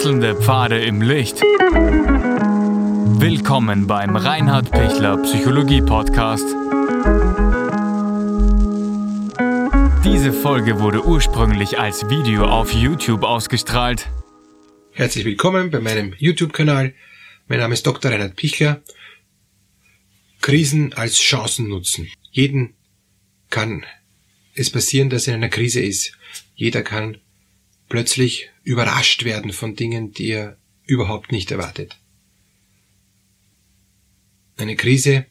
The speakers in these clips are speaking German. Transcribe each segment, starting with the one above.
Wechselnde Pfade im Licht. Willkommen beim Reinhard Pichler Psychologie Podcast. Diese Folge wurde ursprünglich als Video auf YouTube ausgestrahlt. Herzlich willkommen bei meinem YouTube-Kanal. Mein Name ist Dr. Reinhard Pichler. Krisen als Chancen nutzen. Jeden kann es passieren, dass er in einer Krise ist. Jeder kann plötzlich überrascht werden von Dingen, die er überhaupt nicht erwartet. Eine Krise,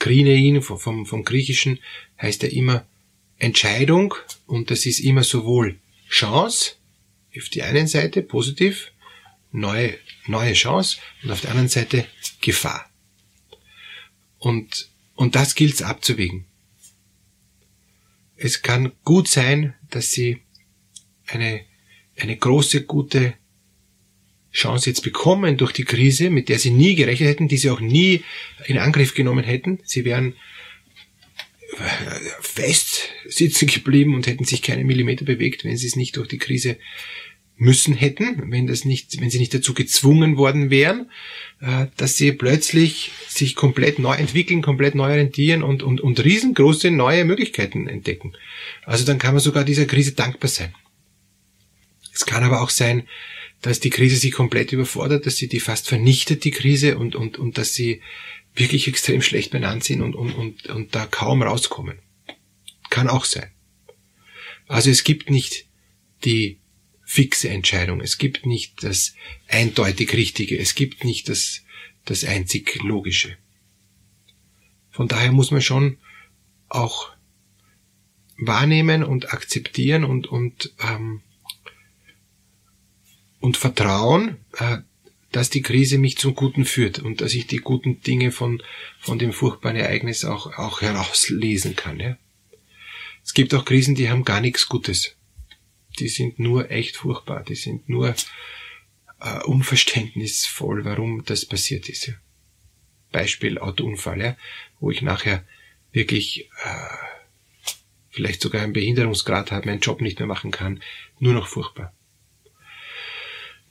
Krinein vom, vom Griechischen, heißt ja immer Entscheidung und das ist immer sowohl Chance, auf die einen Seite positiv, neue, neue Chance und auf der anderen Seite Gefahr. Und, und das gilt es abzuwägen. Es kann gut sein, dass Sie eine eine große, gute Chance jetzt bekommen durch die Krise, mit der sie nie gerechnet hätten, die sie auch nie in Angriff genommen hätten. Sie wären äh, fest sitzen geblieben und hätten sich keine Millimeter bewegt, wenn sie es nicht durch die Krise müssen hätten, wenn das nicht, wenn sie nicht dazu gezwungen worden wären, äh, dass sie plötzlich sich komplett neu entwickeln, komplett neu orientieren und, und, und riesengroße neue Möglichkeiten entdecken. Also dann kann man sogar dieser Krise dankbar sein. Es kann aber auch sein, dass die Krise sie komplett überfordert, dass sie die fast vernichtet, die Krise, und, und, und dass sie wirklich extrem schlecht benannt sind und, und, und, und da kaum rauskommen. Kann auch sein. Also es gibt nicht die fixe Entscheidung, es gibt nicht das eindeutig Richtige, es gibt nicht das, das einzig Logische. Von daher muss man schon auch wahrnehmen und akzeptieren und, und ähm, und Vertrauen, äh, dass die Krise mich zum Guten führt und dass ich die guten Dinge von, von dem furchtbaren Ereignis auch, auch herauslesen kann. Ja? Es gibt auch Krisen, die haben gar nichts Gutes. Die sind nur echt furchtbar. Die sind nur äh, unverständnisvoll, warum das passiert ist. Ja? Beispiel Autounfall, ja? wo ich nachher wirklich äh, vielleicht sogar einen Behinderungsgrad habe, meinen Job nicht mehr machen kann. Nur noch furchtbar.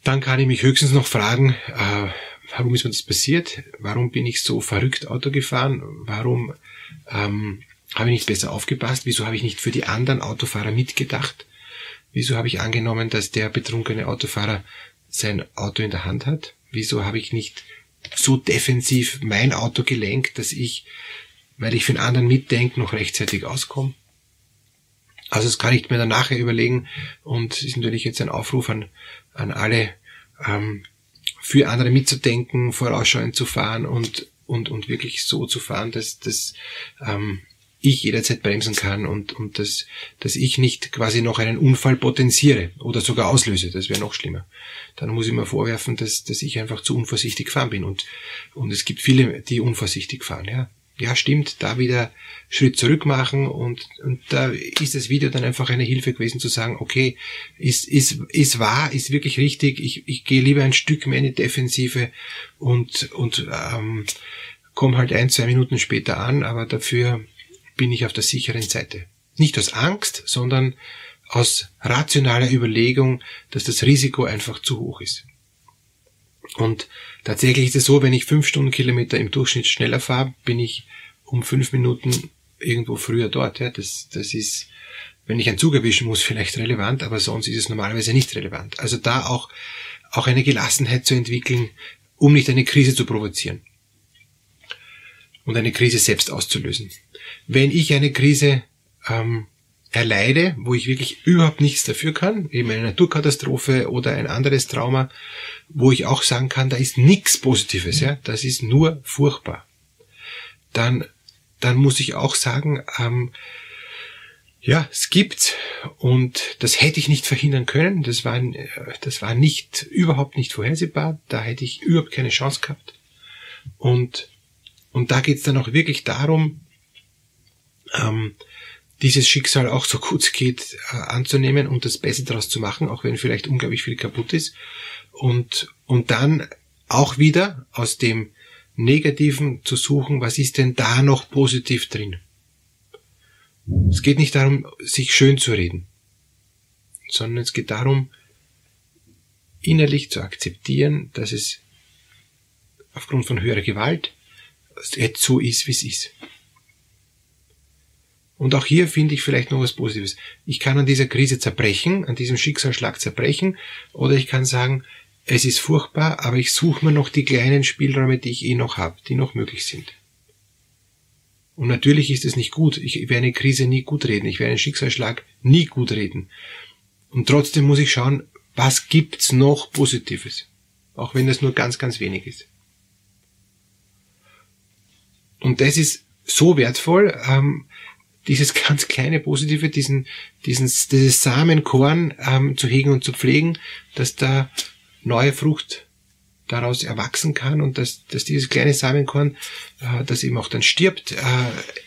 Dann kann ich mich höchstens noch fragen, äh, warum ist mir das passiert? Warum bin ich so verrückt Auto gefahren? Warum ähm, habe ich nicht besser aufgepasst? Wieso habe ich nicht für die anderen Autofahrer mitgedacht? Wieso habe ich angenommen, dass der betrunkene Autofahrer sein Auto in der Hand hat? Wieso habe ich nicht so defensiv mein Auto gelenkt, dass ich, weil ich für den anderen mitdenke, noch rechtzeitig auskomme? Also das kann ich mir dann nachher überlegen und ist natürlich jetzt ein Aufruf an, an alle, ähm, für andere mitzudenken, vorausschauend zu fahren und, und, und wirklich so zu fahren, dass, dass ähm, ich jederzeit bremsen kann und, und dass, dass ich nicht quasi noch einen Unfall potenziere oder sogar auslöse. Das wäre noch schlimmer. Dann muss ich mir vorwerfen, dass, dass ich einfach zu unvorsichtig gefahren bin. Und, und es gibt viele, die unvorsichtig fahren. Ja ja stimmt, da wieder Schritt zurück machen und, und da ist das Video dann einfach eine Hilfe gewesen zu sagen, okay, ist, ist, ist wahr, ist wirklich richtig, ich, ich gehe lieber ein Stück mehr in die Defensive und, und ähm, komme halt ein, zwei Minuten später an, aber dafür bin ich auf der sicheren Seite. Nicht aus Angst, sondern aus rationaler Überlegung, dass das Risiko einfach zu hoch ist. Und tatsächlich ist es so, wenn ich fünf Stundenkilometer im Durchschnitt schneller fahre, bin ich um fünf Minuten irgendwo früher dort. Ja. Das, das ist, wenn ich einen Zug erwischen muss, vielleicht relevant, aber sonst ist es normalerweise nicht relevant. Also da auch, auch eine Gelassenheit zu entwickeln, um nicht eine Krise zu provozieren und eine Krise selbst auszulösen. Wenn ich eine Krise ähm, erleide, wo ich wirklich überhaupt nichts dafür kann, eben eine Naturkatastrophe oder ein anderes Trauma, wo ich auch sagen kann, da ist nichts Positives, ja, das ist nur furchtbar. Dann, dann muss ich auch sagen, ähm, ja, es gibt und das hätte ich nicht verhindern können. Das war, das war nicht überhaupt nicht vorhersehbar. Da hätte ich überhaupt keine Chance gehabt. Und und da geht's dann auch wirklich darum, ähm, dieses Schicksal auch so gut es geht äh, anzunehmen und das Beste daraus zu machen, auch wenn vielleicht unglaublich viel kaputt ist. Und, und dann auch wieder aus dem Negativen zu suchen, was ist denn da noch positiv drin. Es geht nicht darum, sich schön zu reden, sondern es geht darum, innerlich zu akzeptieren, dass es aufgrund von höherer Gewalt jetzt so ist, wie es ist. Und auch hier finde ich vielleicht noch was Positives. Ich kann an dieser Krise zerbrechen, an diesem Schicksalsschlag zerbrechen, oder ich kann sagen, es ist furchtbar, aber ich suche mir noch die kleinen Spielräume, die ich eh noch habe, die noch möglich sind. Und natürlich ist es nicht gut. Ich werde eine Krise nie gut reden. Ich werde einen Schicksalsschlag nie gut reden. Und trotzdem muss ich schauen, was gibt's noch Positives? Auch wenn das nur ganz, ganz wenig ist. Und das ist so wertvoll, ähm, dieses ganz kleine Positive, diesen, diesen, dieses Samenkorn ähm, zu hegen und zu pflegen, dass da neue Frucht daraus erwachsen kann und dass, dass dieses kleine Samenkorn, äh, das eben auch dann stirbt, äh,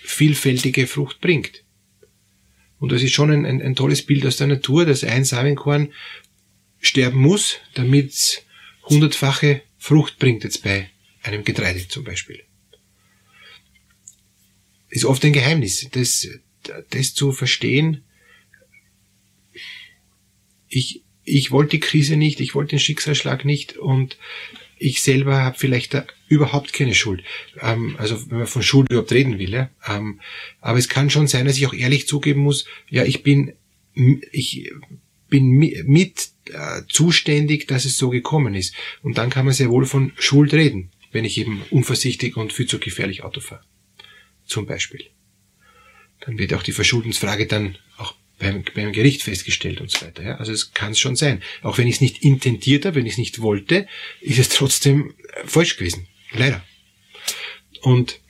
vielfältige Frucht bringt. Und das ist schon ein, ein, ein tolles Bild aus der Natur, dass ein Samenkorn sterben muss, damit es hundertfache Frucht bringt jetzt bei einem Getreide zum Beispiel. Ist oft ein Geheimnis, das, das zu verstehen. Ich, ich wollte die Krise nicht, ich wollte den Schicksalsschlag nicht und ich selber habe vielleicht da überhaupt keine Schuld. Ähm, also wenn man von Schuld überhaupt reden will. Ja? Ähm, aber es kann schon sein, dass ich auch ehrlich zugeben muss, ja, ich bin, ich bin mit äh, zuständig, dass es so gekommen ist. Und dann kann man sehr wohl von Schuld reden, wenn ich eben unvorsichtig und viel zu gefährlich Auto fahre. Zum Beispiel. Dann wird auch die Verschuldensfrage dann auch beim, beim Gericht festgestellt und so weiter. Ja? Also es kann schon sein. Auch wenn ich es nicht intendiert habe, wenn ich es nicht wollte, ist es trotzdem äh, falsch gewesen. Leider. Und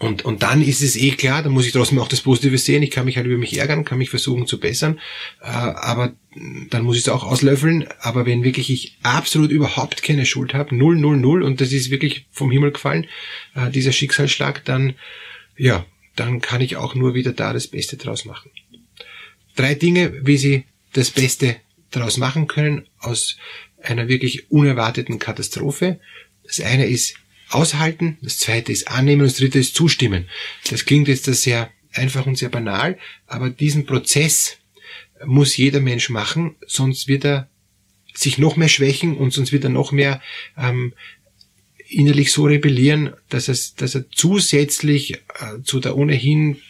und, und dann ist es eh klar, da muss ich trotzdem auch das Positive sehen. Ich kann mich halt über mich ärgern, kann mich versuchen zu bessern, äh, aber dann muss ich es auch auslöffeln. Aber wenn wirklich ich absolut überhaupt keine Schuld habe, null, null, null, und das ist wirklich vom Himmel gefallen, äh, dieser Schicksalsschlag, dann, ja, dann kann ich auch nur wieder da das Beste draus machen drei Dinge, wie Sie das Beste daraus machen können aus einer wirklich unerwarteten Katastrophe. Das eine ist aushalten, das zweite ist annehmen und das dritte ist zustimmen. Das klingt jetzt sehr einfach und sehr banal, aber diesen Prozess muss jeder Mensch machen, sonst wird er sich noch mehr schwächen und sonst wird er noch mehr ähm, innerlich so rebellieren, dass, es, dass er zusätzlich äh, zu der ohnehin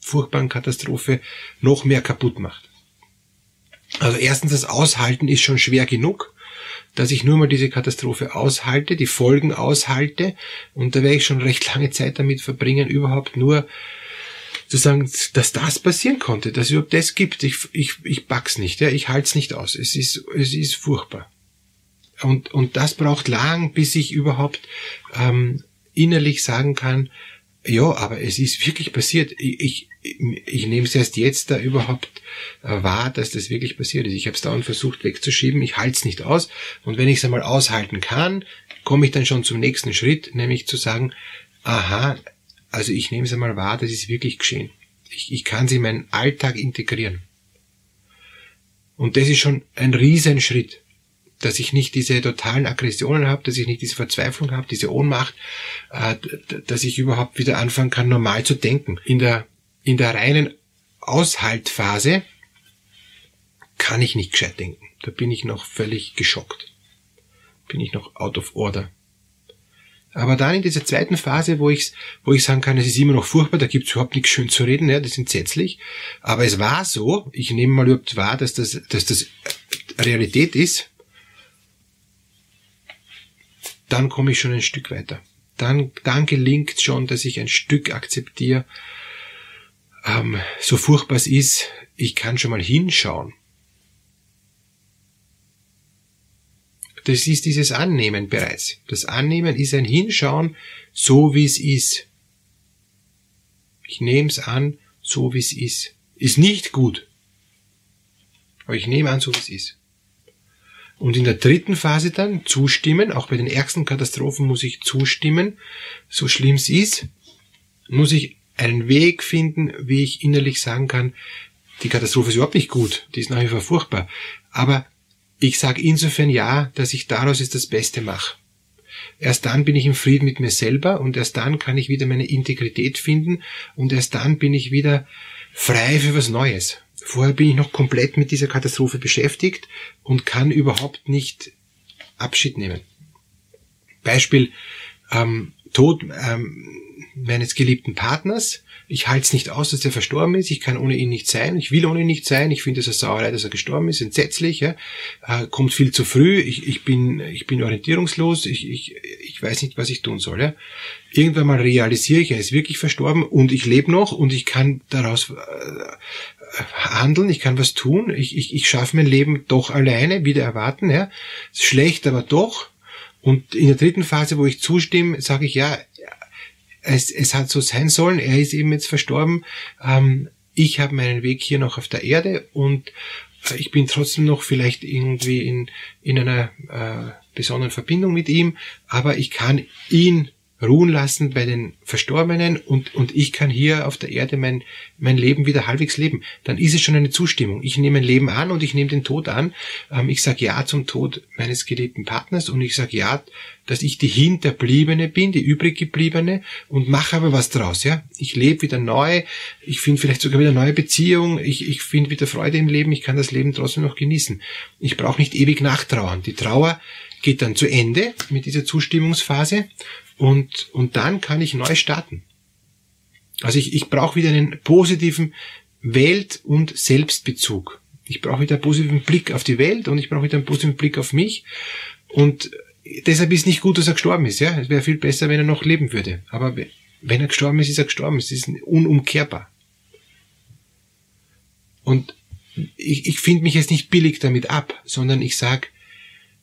furchtbaren Katastrophe noch mehr kaputt macht. Also erstens, das Aushalten ist schon schwer genug, dass ich nur mal diese Katastrophe aushalte, die Folgen aushalte und da werde ich schon recht lange Zeit damit verbringen, überhaupt nur zu sagen, dass das passieren konnte, dass es überhaupt das gibt. Ich, ich, ich pack's nicht, ja, ich halte es nicht aus. Es ist, es ist furchtbar. Und, und das braucht lang, bis ich überhaupt ähm, innerlich sagen kann, ja, aber es ist wirklich passiert. Ich, ich, ich nehme es erst jetzt da überhaupt äh, wahr, dass das wirklich passiert ist. Ich habe es dauernd versucht wegzuschieben, ich halte es nicht aus. Und wenn ich es einmal aushalten kann, komme ich dann schon zum nächsten Schritt, nämlich zu sagen, aha, also ich nehme es einmal wahr, das ist wirklich geschehen. Ich, ich kann sie in meinen Alltag integrieren. Und das ist schon ein Riesenschritt dass ich nicht diese totalen Aggressionen habe, dass ich nicht diese Verzweiflung habe, diese Ohnmacht, äh, dass ich überhaupt wieder anfangen kann, normal zu denken. In der, in der reinen Aushaltphase kann ich nicht gescheit denken. Da bin ich noch völlig geschockt. Bin ich noch out of order. Aber dann in dieser zweiten Phase, wo ich, wo ich sagen kann, es ist immer noch furchtbar, da gibt's überhaupt nichts schön zu reden, ja, das ist entsetzlich. Aber es war so, ich nehme mal überhaupt wahr, dass das, dass das Realität ist, dann komme ich schon ein Stück weiter. Dann, dann gelingt schon, dass ich ein Stück akzeptiere, ähm, so furchtbar es ist, ich kann schon mal hinschauen. Das ist dieses Annehmen bereits. Das Annehmen ist ein Hinschauen, so wie es ist. Ich nehme es an, so wie es ist. Ist nicht gut. Aber ich nehme an, so wie es ist. Und in der dritten Phase dann zustimmen, auch bei den ärgsten Katastrophen muss ich zustimmen, so schlimm es ist, muss ich einen Weg finden, wie ich innerlich sagen kann, die Katastrophe ist überhaupt nicht gut, die ist nach wie vor furchtbar. Aber ich sage insofern ja, dass ich daraus jetzt das Beste mache. Erst dann bin ich im Frieden mit mir selber und erst dann kann ich wieder meine Integrität finden und erst dann bin ich wieder frei für was Neues. vorher bin ich noch komplett mit dieser Katastrophe beschäftigt und kann überhaupt nicht Abschied nehmen. Beispiel ähm, Tod ähm, meines geliebten Partners. Ich halte es nicht aus, dass er verstorben ist. Ich kann ohne ihn nicht sein. Ich will ohne ihn nicht sein. Ich finde es eine Sauerei, dass er gestorben ist. Entsetzlich. Ja. Äh, kommt viel zu früh. Ich, ich, bin, ich bin orientierungslos. Ich, ich, ich weiß nicht, was ich tun soll. Ja. Irgendwann mal realisiere ich, er ist wirklich verstorben und ich lebe noch und ich kann daraus äh, handeln. Ich kann was tun. Ich, ich, ich schaffe mein Leben doch alleine, wieder erwarten. Ja. Schlecht, aber doch. Und in der dritten Phase, wo ich zustimme, sage ich, ja, es, es hat so sein sollen, er ist eben jetzt verstorben, ähm, ich habe meinen Weg hier noch auf der Erde und äh, ich bin trotzdem noch vielleicht irgendwie in, in einer äh, besonderen Verbindung mit ihm, aber ich kann ihn ruhen lassen bei den Verstorbenen und, und ich kann hier auf der Erde mein, mein Leben wieder halbwegs leben, dann ist es schon eine Zustimmung. Ich nehme mein Leben an und ich nehme den Tod an. Ähm, ich sage Ja zum Tod meines geliebten Partners und ich sage Ja, dass ich die Hinterbliebene bin, die übriggebliebene und mache aber was draus. Ja, Ich lebe wieder neu, ich finde vielleicht sogar wieder neue Beziehung, ich, ich finde wieder Freude im Leben, ich kann das Leben trotzdem noch genießen. Ich brauche nicht ewig nachtrauern. Die Trauer geht dann zu Ende mit dieser Zustimmungsphase und, und dann kann ich neu starten. Also ich, ich brauche wieder einen positiven Welt- und Selbstbezug. Ich brauche wieder einen positiven Blick auf die Welt und ich brauche wieder einen positiven Blick auf mich. Und deshalb ist nicht gut, dass er gestorben ist. Ja, Es wäre viel besser, wenn er noch leben würde. Aber wenn er gestorben ist, ist er gestorben. Es ist unumkehrbar. Und ich, ich finde mich jetzt nicht billig damit ab, sondern ich sag,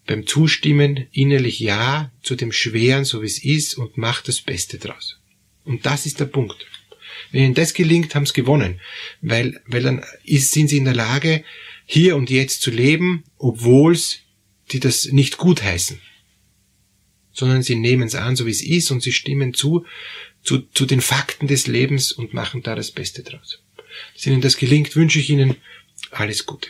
beim Zustimmen innerlich Ja zu dem Schweren, so wie es ist, und macht das Beste draus. Und das ist der Punkt. Wenn ihnen das gelingt, haben sie gewonnen, weil, weil dann ist, sind sie in der Lage, hier und jetzt zu leben, obwohl die das nicht gut heißen, sondern sie nehmen es an, so wie es ist, und sie stimmen zu, zu, zu den Fakten des Lebens und machen da das Beste draus. Dass ihnen das gelingt, wünsche ich ihnen alles Gute.